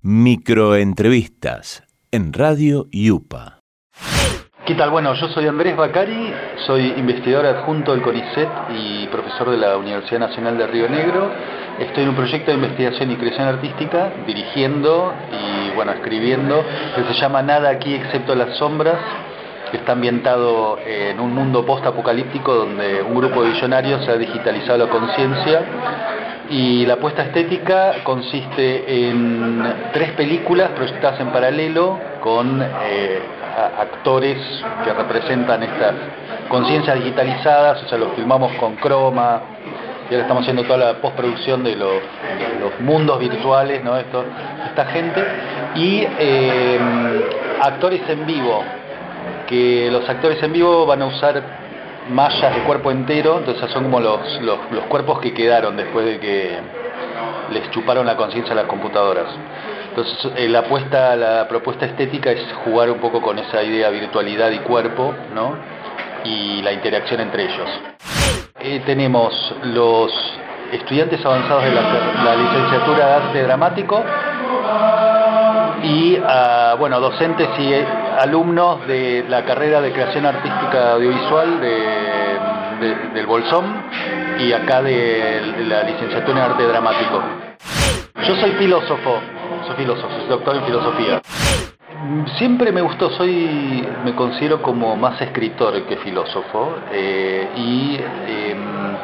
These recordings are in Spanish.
Microentrevistas en Radio Yupa. ¿Qué tal? Bueno, yo soy Andrés Bacari, soy investigador adjunto del CONICET y profesor de la Universidad Nacional de Río Negro. Estoy en un proyecto de investigación y creación artística, dirigiendo y bueno, escribiendo, que se llama Nada aquí excepto las sombras, que está ambientado en un mundo post-apocalíptico donde un grupo de visionarios se ha digitalizado la conciencia y la apuesta estética consiste en tres películas proyectadas en paralelo con eh, actores que representan estas conciencias digitalizadas, o sea, los filmamos con croma, y ahora estamos haciendo toda la postproducción de los, mundos virtuales, ¿no? Esto, esta gente, y eh, actores en vivo, que los actores en vivo van a usar mallas de cuerpo entero, entonces son como los, los, cuerpos que quedaron después de que les chuparon la conciencia a las computadoras. Entonces eh, la, apuesta, la propuesta estética es jugar un poco con esa idea de virtualidad y cuerpo, ¿no? Y la interacción entre ellos. Eh, tenemos los estudiantes avanzados de la, licenciatura de arte dramático y ah, bueno, docentes y alumnos de la carrera de creación artística audiovisual del Bolsón y acá de la licenciatura en arte dramático. Yo soy filósofo, soy filósofo, soy doctor en filosofía. Siempre me gustó, soy, me considero como más escritor que filósofo eh, y em,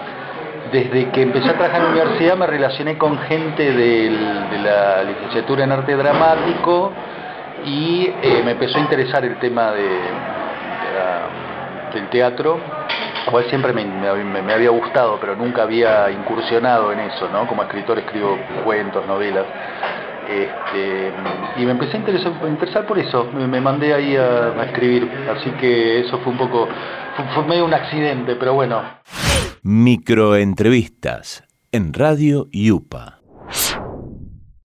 desde que empecé a trabajar en la universidad me relacioné con gente de la licenciatura en arte dramático, y eh, me empezó a interesar el tema de, del teatro, cual siempre me, me, había gustado, pero nunca había incursionado en eso, ¿no? Como escritor escribo cuentos, novelas. Este, y me empecé a interesar, por eso, me, mandé ahí a, escribir, así que eso fue un poco, fue medio un accidente, pero bueno. Microentrevistas en Radio Yupa.